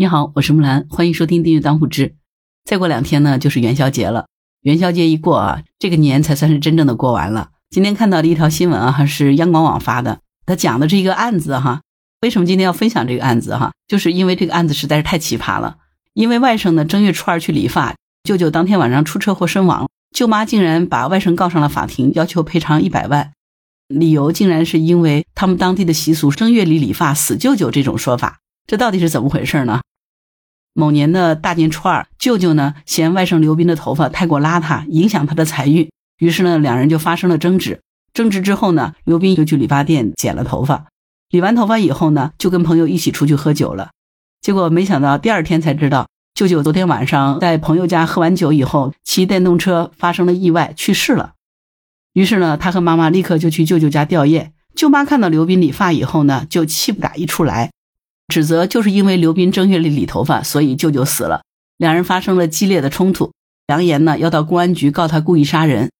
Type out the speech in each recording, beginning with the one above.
你好，我是木兰，欢迎收听订阅当户知。再过两天呢，就是元宵节了。元宵节一过啊，这个年才算是真正的过完了。今天看到的一条新闻啊，还是央广网发的，他讲的这个案子哈。为什么今天要分享这个案子哈？就是因为这个案子实在是太奇葩了。因为外甥呢正月初二去理发，舅舅当天晚上出车祸身亡，舅妈竟然把外甥告上了法庭，要求赔偿一百万，理由竟然是因为他们当地的习俗正月里理发死舅舅这种说法。这到底是怎么回事呢？某年的大年初二，舅舅呢嫌外甥刘斌的头发太过邋遢，影响他的财运，于是呢两人就发生了争执。争执之后呢，刘斌就去理发店剪了头发，理完头发以后呢，就跟朋友一起出去喝酒了。结果没想到第二天才知道，舅舅昨天晚上在朋友家喝完酒以后，骑电动车发生了意外去世了。于是呢，他和妈妈立刻就去舅舅家吊唁。舅妈看到刘斌理发以后呢，就气不打一处来。指责就是因为刘斌正月里理头发，所以舅舅死了。两人发生了激烈的冲突，扬言呢要到公安局告他故意杀人。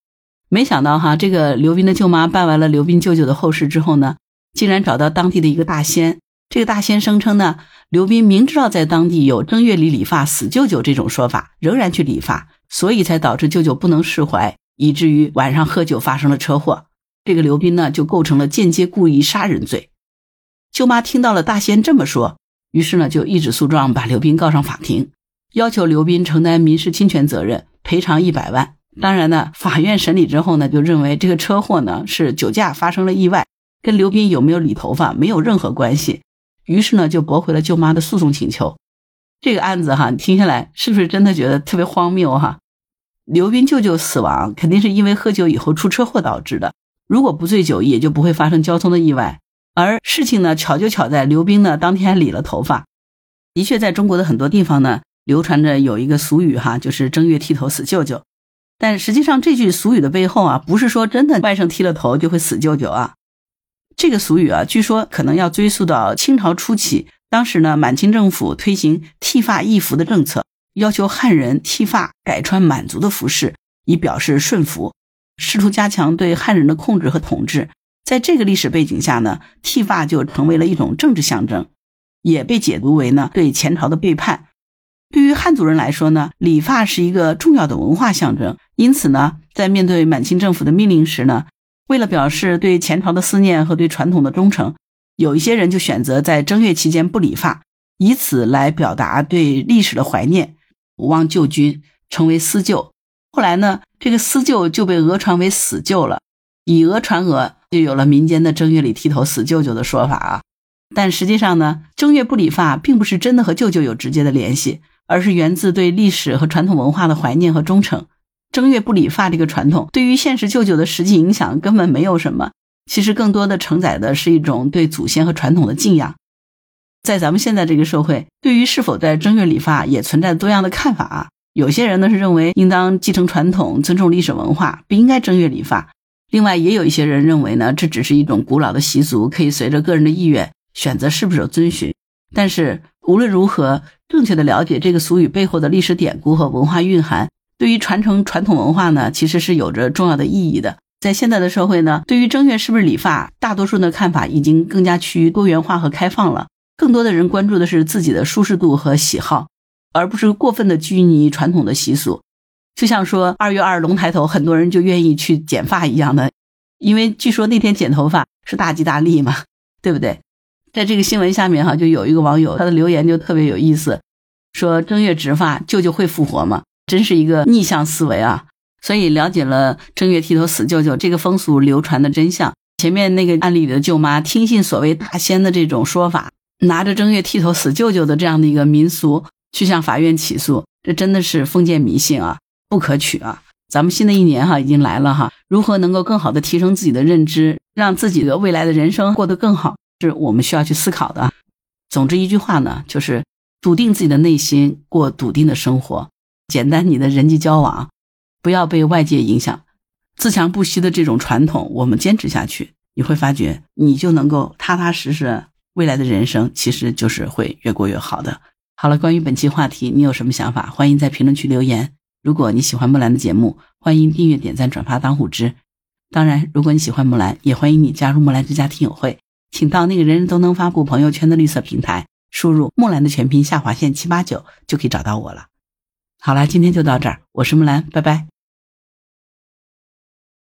没想到哈，这个刘斌的舅妈办完了刘斌舅舅的后事之后呢，竟然找到当地的一个大仙。这个大仙声称呢，刘斌明知道在当地有正月里理发死舅舅这种说法，仍然去理发，所以才导致舅舅不能释怀，以至于晚上喝酒发生了车祸。这个刘斌呢，就构成了间接故意杀人罪。舅妈听到了大仙这么说，于是呢就一纸诉状把刘斌告上法庭，要求刘斌承担民事侵权责任，赔偿一百万。当然呢，法院审理之后呢，就认为这个车祸呢是酒驾发生了意外，跟刘斌有没有理头发没有任何关系，于是呢就驳回了舅妈的诉讼请求。这个案子哈，听下来是不是真的觉得特别荒谬哈？刘斌舅舅死亡肯定是因为喝酒以后出车祸导致的，如果不醉酒，也就不会发生交通的意外。而事情呢，巧就巧在刘冰呢当天理了头发。的确，在中国的很多地方呢，流传着有一个俗语哈，就是正月剃头死舅舅。但实际上，这句俗语的背后啊，不是说真的外甥剃了头就会死舅舅啊。这个俗语啊，据说可能要追溯到清朝初期，当时呢，满清政府推行剃发易服的政策，要求汉人剃发改穿满族的服饰，以表示顺服，试图加强对汉人的控制和统治。在这个历史背景下呢，剃发就成为了一种政治象征，也被解读为呢对前朝的背叛。对于汉族人来说呢，理发是一个重要的文化象征。因此呢，在面对满清政府的命令时呢，为了表示对前朝的思念和对传统的忠诚，有一些人就选择在正月期间不理发，以此来表达对历史的怀念，望旧君，成为思旧。后来呢，这个思旧就被讹传为死旧了，以讹传讹。就有了民间的正月里剃头死舅舅的说法啊，但实际上呢，正月不理发并不是真的和舅舅有直接的联系，而是源自对历史和传统文化的怀念和忠诚。正月不理发这个传统对于现实舅舅的实际影响根本没有什么，其实更多的承载的是一种对祖先和传统的敬仰。在咱们现在这个社会，对于是否在正月理发也存在多样的看法啊。有些人呢是认为应当继承传统，尊重历史文化，不应该正月理发。另外，也有一些人认为呢，这只是一种古老的习俗，可以随着个人的意愿选择是不是遵循。但是无论如何，正确的了解这个俗语背后的历史典故和文化蕴含，对于传承传统文化呢，其实是有着重要的意义的。在现在的社会呢，对于正月是不是理发，大多数人的看法已经更加趋于多元化和开放了。更多的人关注的是自己的舒适度和喜好，而不是过分的拘泥传统的习俗。就像说二月二龙抬头，很多人就愿意去剪发一样的，因为据说那天剪头发是大吉大利嘛，对不对？在这个新闻下面哈，就有一个网友他的留言就特别有意思，说正月植发舅舅会复活吗？真是一个逆向思维啊！所以了解了正月剃头死舅舅这个风俗流传的真相，前面那个案例里的舅妈听信所谓大仙的这种说法，拿着正月剃头死舅舅的这样的一个民俗去向法院起诉，这真的是封建迷信啊！不可取啊！咱们新的一年哈已经来了哈，如何能够更好的提升自己的认知，让自己的未来的人生过得更好，是我们需要去思考的。总之一句话呢，就是笃定自己的内心，过笃定的生活，简单你的人际交往，不要被外界影响，自强不息的这种传统，我们坚持下去，你会发觉你就能够踏踏实实，未来的人生其实就是会越过越好的。好了，关于本期话题，你有什么想法？欢迎在评论区留言。如果你喜欢木兰的节目，欢迎订阅、点赞、转发当虎之。当然，如果你喜欢木兰，也欢迎你加入木兰之家听友会，请到那个人人都能发布朋友圈的绿色平台，输入木兰的全拼下划线七八九就可以找到我了。好了，今天就到这儿，我是木兰，拜拜。